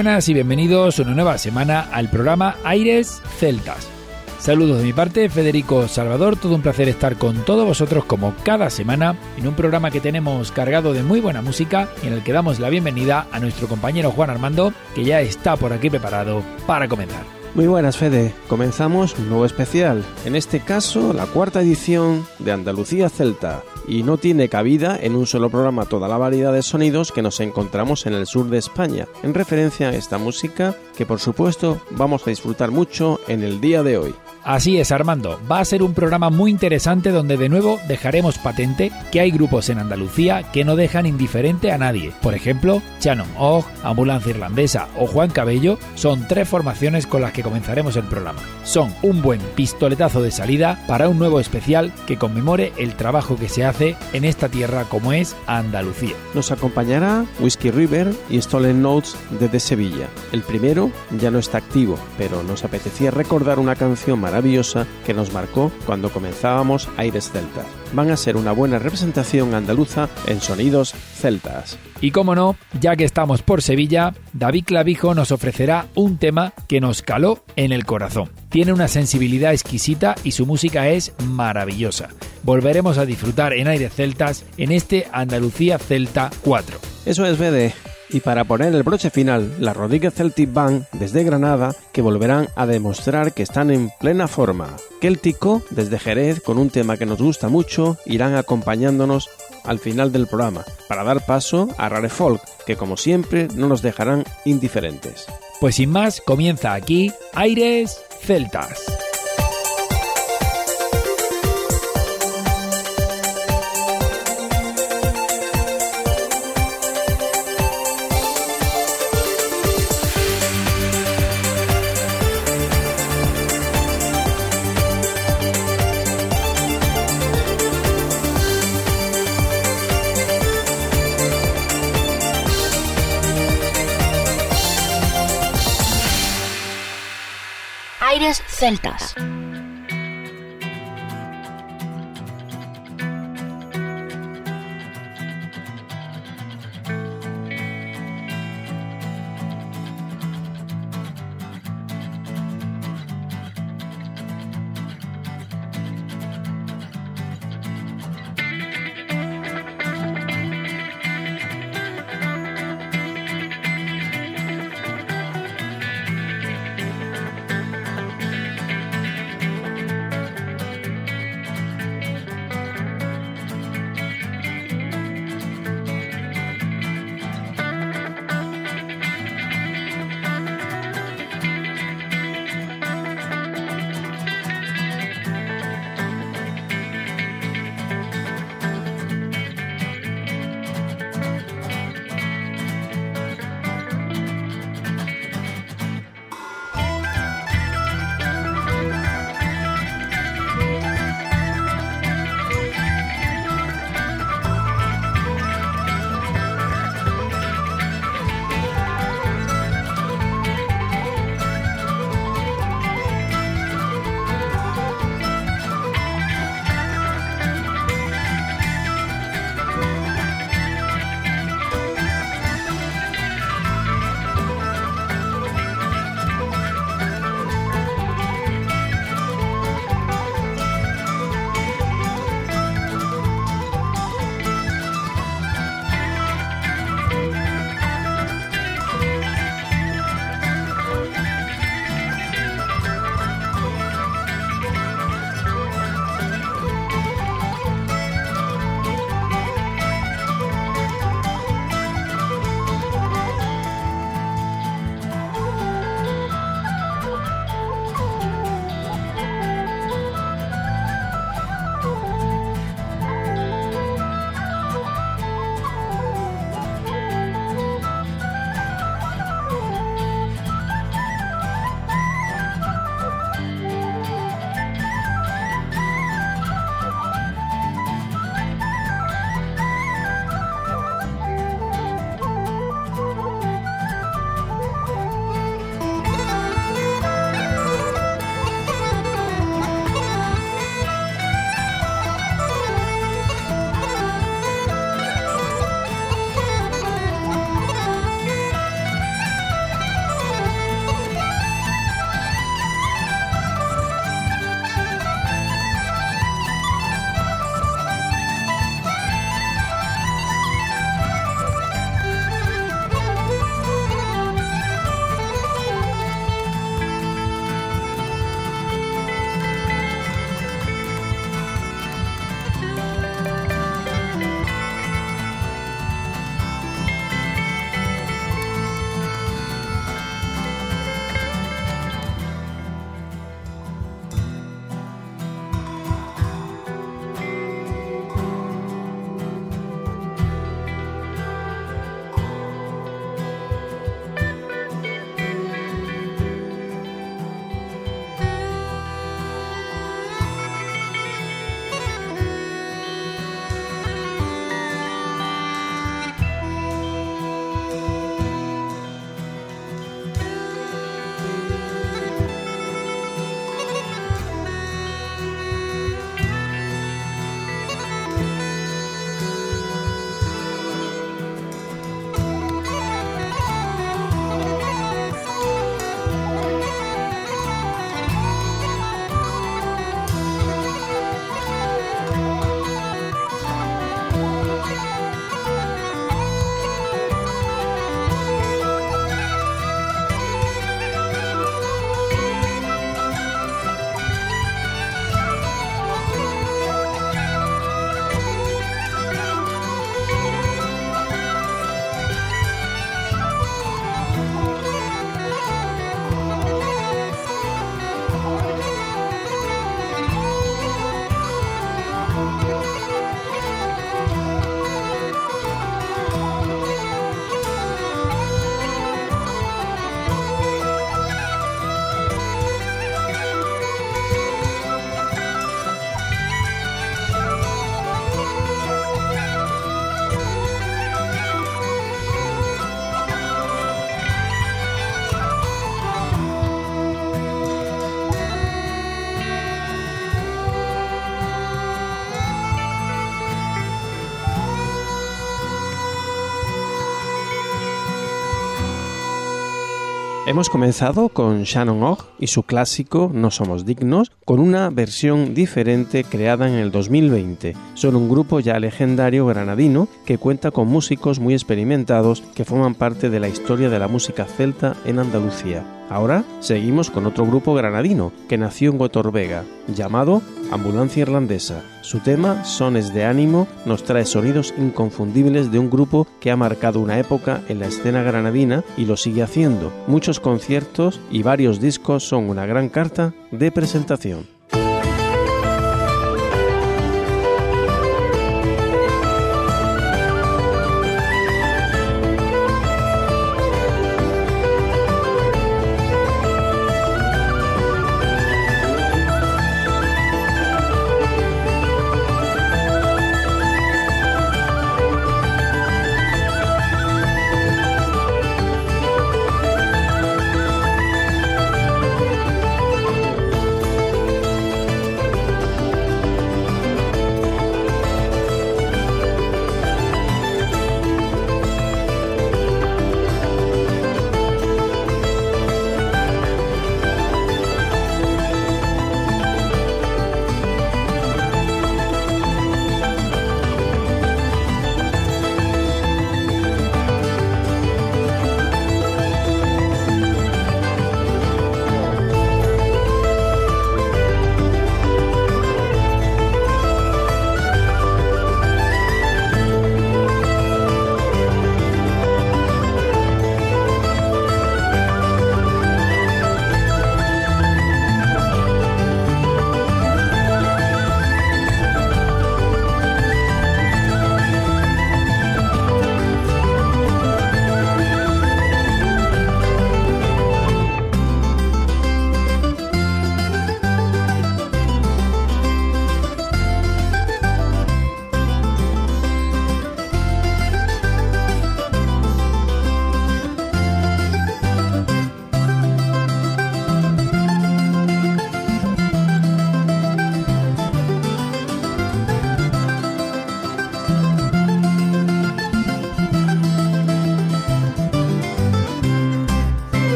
Buenas y bienvenidos una nueva semana al programa Aires Celtas. Saludos de mi parte, Federico Salvador, todo un placer estar con todos vosotros como cada semana en un programa que tenemos cargado de muy buena música y en el que damos la bienvenida a nuestro compañero Juan Armando, que ya está por aquí preparado para comenzar. Muy buenas, Fede. Comenzamos un nuevo especial, en este caso la cuarta edición de Andalucía Celta, y no tiene cabida en un solo programa toda la variedad de sonidos que nos encontramos en el sur de España, en referencia a esta música que por supuesto vamos a disfrutar mucho en el día de hoy. Así es, Armando. Va a ser un programa muy interesante donde de nuevo dejaremos patente que hay grupos en Andalucía que no dejan indiferente a nadie. Por ejemplo, Shannon Og, Ambulancia Irlandesa o Juan Cabello son tres formaciones con las que comenzaremos el programa. Son un buen pistoletazo de salida para un nuevo especial que conmemore el trabajo que se hace en esta tierra como es Andalucía. Nos acompañará Whiskey River y Stolen Notes desde Sevilla. El primero ya no está activo, pero nos apetecía recordar una canción maravillosa que nos marcó cuando comenzábamos Aires Celtas. Van a ser una buena representación andaluza en sonidos celtas. Y como no, ya que estamos por Sevilla, David Clavijo nos ofrecerá un tema que nos caló en el corazón. Tiene una sensibilidad exquisita y su música es maravillosa. Volveremos a disfrutar en Aires Celtas en este Andalucía Celta 4. Eso es, BD. Y para poner el broche final, la Rodríguez Celtic Band desde Granada, que volverán a demostrar que están en plena forma. Céltico, desde Jerez, con un tema que nos gusta mucho, irán acompañándonos al final del programa, para dar paso a Rare Folk, que como siempre no nos dejarán indiferentes. Pues sin más, comienza aquí Aires Celtas. Celtas. Hemos comenzado con Shannon Ogg y su clásico No Somos Dignos, con una versión diferente creada en el 2020. Son un grupo ya legendario granadino que cuenta con músicos muy experimentados que forman parte de la historia de la música celta en Andalucía. Ahora seguimos con otro grupo granadino que nació en Gotorvega, llamado Ambulancia Irlandesa. Su tema, Sones de Ánimo, nos trae sonidos inconfundibles de un grupo que ha marcado una época en la escena granadina y lo sigue haciendo. Muchos conciertos y varios discos son una gran carta de presentación.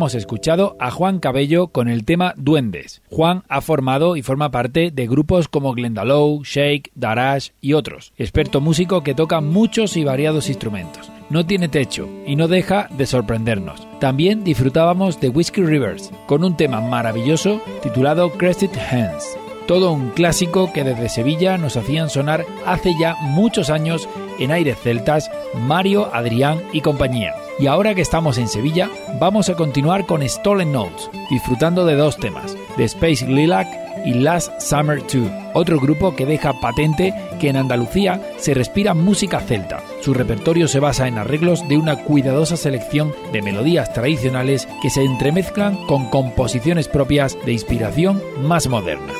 Hemos escuchado a Juan Cabello con el tema Duendes. Juan ha formado y forma parte de grupos como Glendalow, Shake, Darash y otros. Experto músico que toca muchos y variados instrumentos. No tiene techo y no deja de sorprendernos. También disfrutábamos de Whiskey Rivers con un tema maravilloso titulado Crested Hands todo un clásico que desde Sevilla nos hacían sonar hace ya muchos años en aires celtas Mario, Adrián y compañía. Y ahora que estamos en Sevilla, vamos a continuar con Stolen Notes, disfrutando de dos temas, The Space Lilac y Last Summer 2, otro grupo que deja patente que en Andalucía se respira música celta. Su repertorio se basa en arreglos de una cuidadosa selección de melodías tradicionales que se entremezclan con composiciones propias de inspiración más moderna.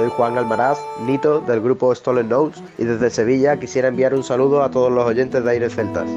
Soy Juan Almaraz, Nito del grupo Stolen Notes y desde Sevilla quisiera enviar un saludo a todos los oyentes de Aires Celtas.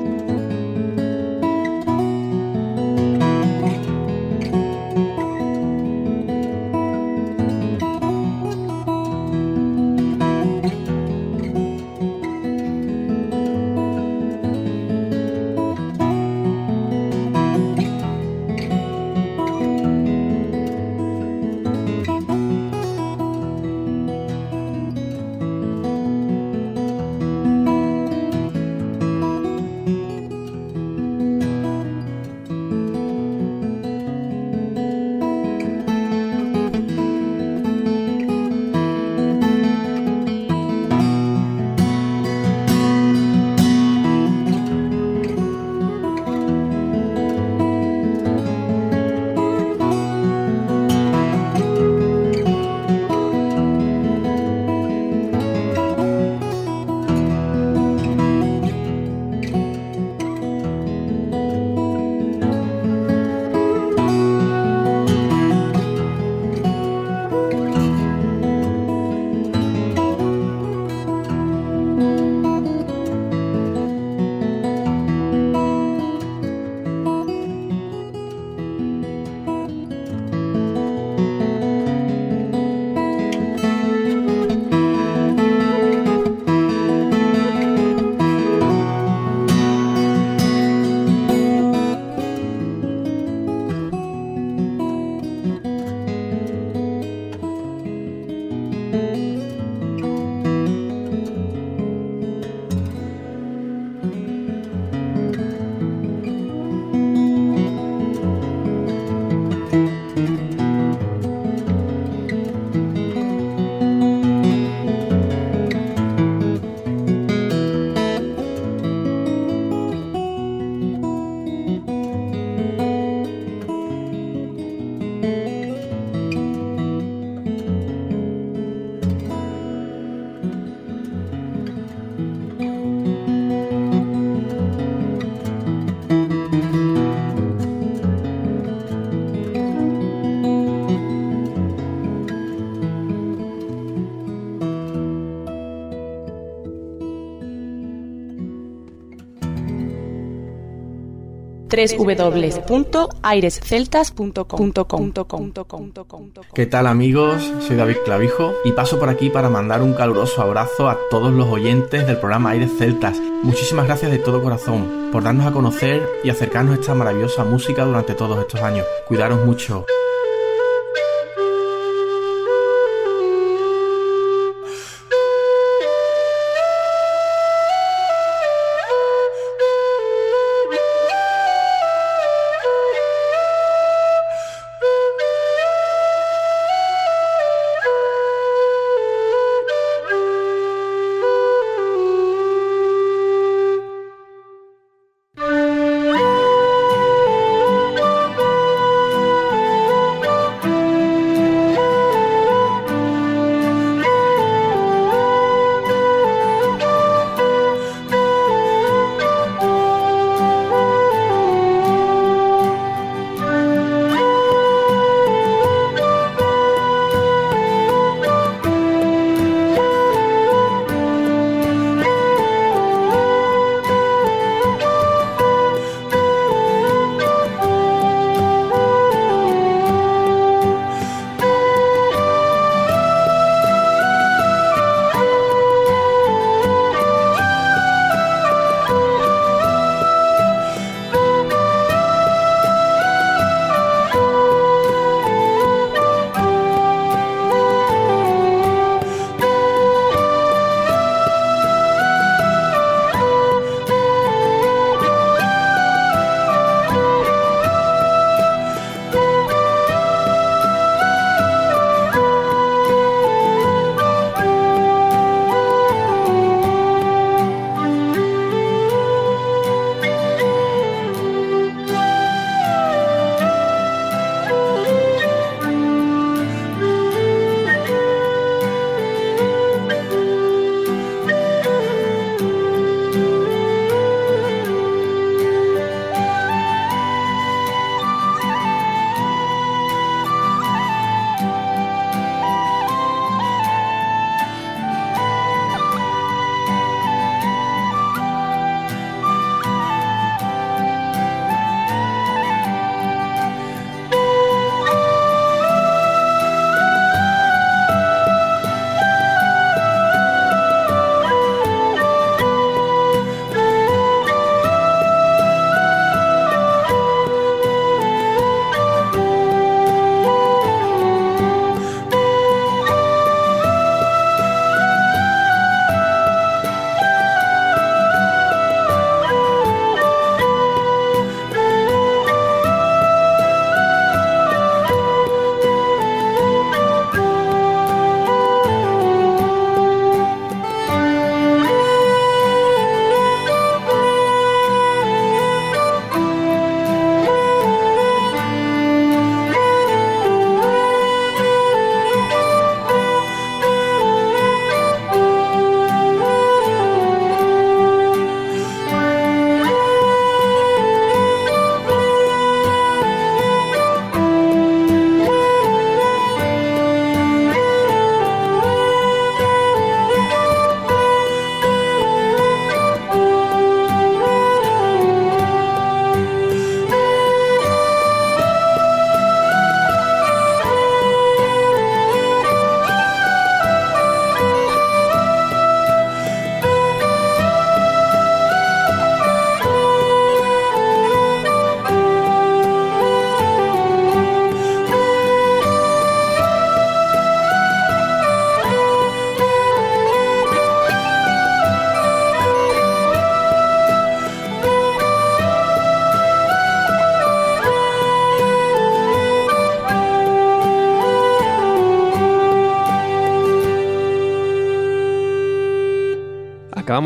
www.airesceltas.com. ¿Qué tal amigos? Soy David Clavijo y paso por aquí para mandar un caluroso abrazo a todos los oyentes del programa Aires Celtas. Muchísimas gracias de todo corazón por darnos a conocer y acercarnos a esta maravillosa música durante todos estos años. Cuidaros mucho.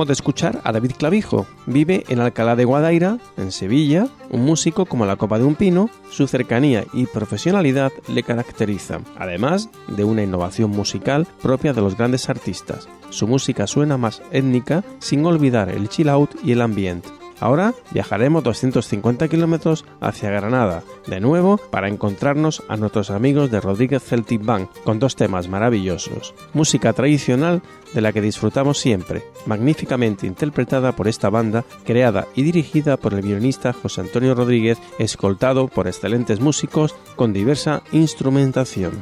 De escuchar a David Clavijo. Vive en Alcalá de Guadaira, en Sevilla, un músico como la copa de un pino, su cercanía y profesionalidad le caracterizan, además de una innovación musical propia de los grandes artistas. Su música suena más étnica sin olvidar el chill out y el ambiente. Ahora viajaremos 250 kilómetros hacia Granada, de nuevo para encontrarnos a nuestros amigos de Rodríguez Celtic Band con dos temas maravillosos. Música tradicional de la que disfrutamos siempre, magníficamente interpretada por esta banda, creada y dirigida por el violinista José Antonio Rodríguez, escoltado por excelentes músicos con diversa instrumentación.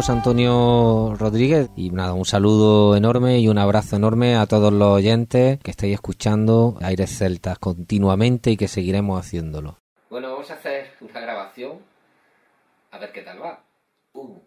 José Antonio Rodríguez y nada, un saludo enorme y un abrazo enorme a todos los oyentes que estáis escuchando Aires Celtas continuamente y que seguiremos haciéndolo. Bueno, vamos a hacer una grabación a ver qué tal va. Un,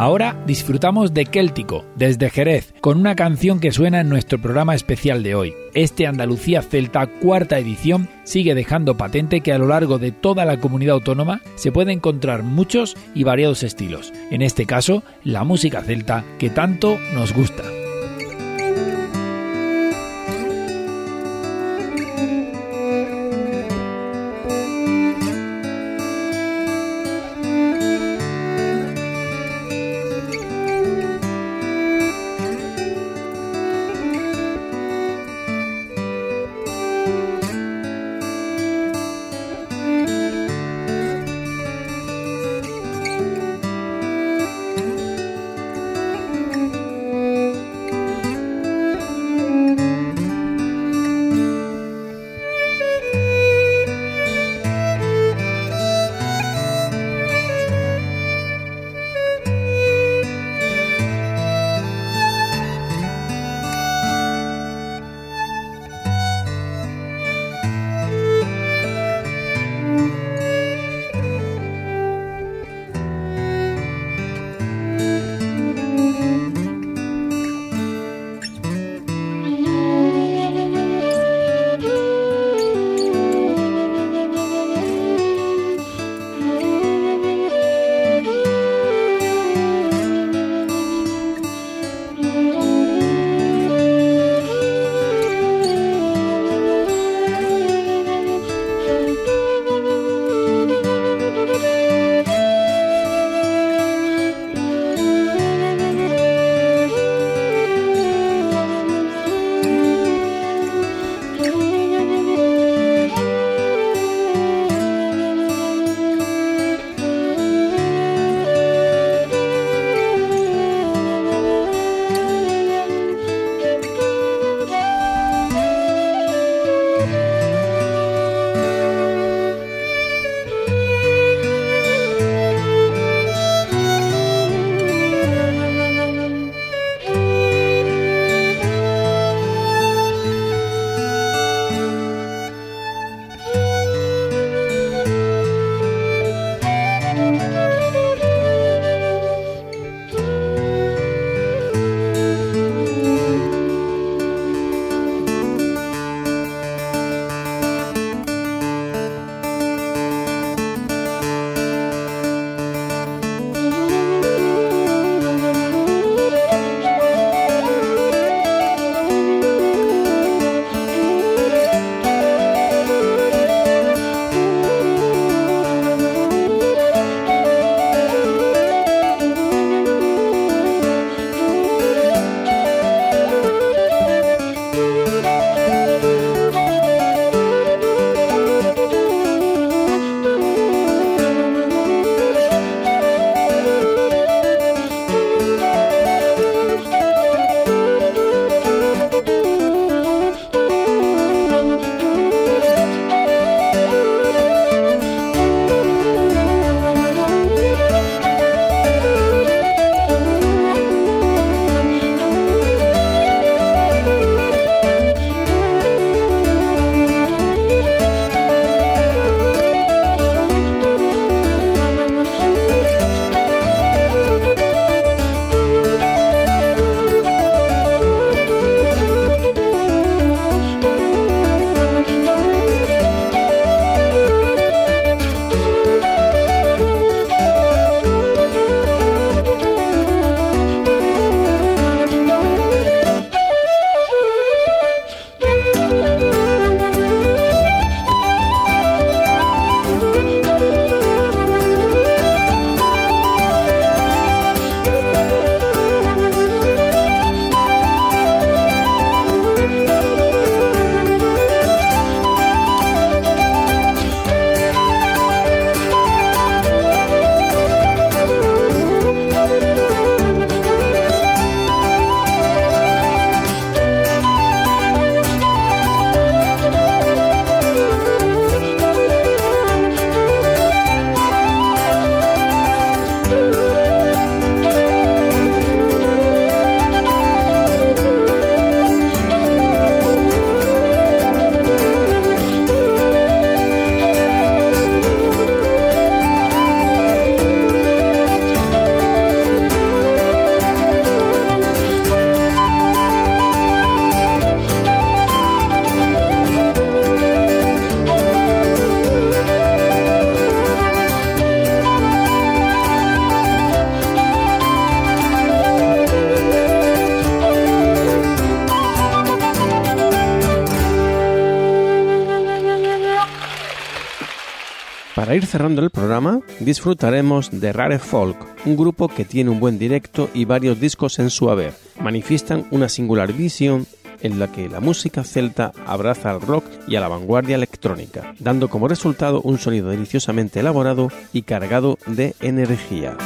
Ahora disfrutamos de Céltico, desde Jerez, con una canción que suena en nuestro programa especial de hoy. Este Andalucía Celta cuarta edición sigue dejando patente que a lo largo de toda la comunidad autónoma se puede encontrar muchos y variados estilos. En este caso, la música celta que tanto nos gusta. Para ir cerrando el programa, disfrutaremos de Rare Folk, un grupo que tiene un buen directo y varios discos en su haber. Manifiestan una singular visión en la que la música celta abraza al rock y a la vanguardia electrónica, dando como resultado un sonido deliciosamente elaborado y cargado de energía.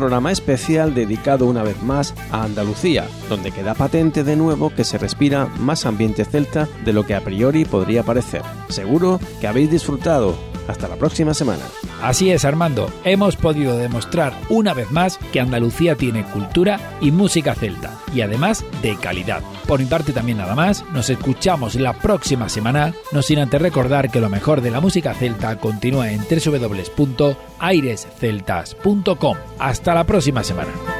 Programa especial dedicado una vez más a Andalucía, donde queda patente de nuevo que se respira más ambiente celta de lo que a priori podría parecer. Seguro que habéis disfrutado. Hasta la próxima semana. Así es, Armando. Hemos podido demostrar una vez más que Andalucía tiene cultura y música celta, y además de calidad. Por mi parte también nada más, nos escuchamos la próxima semana, no sin antes recordar que lo mejor de la música celta continúa en www.airesceltas.com. Hasta la próxima semana.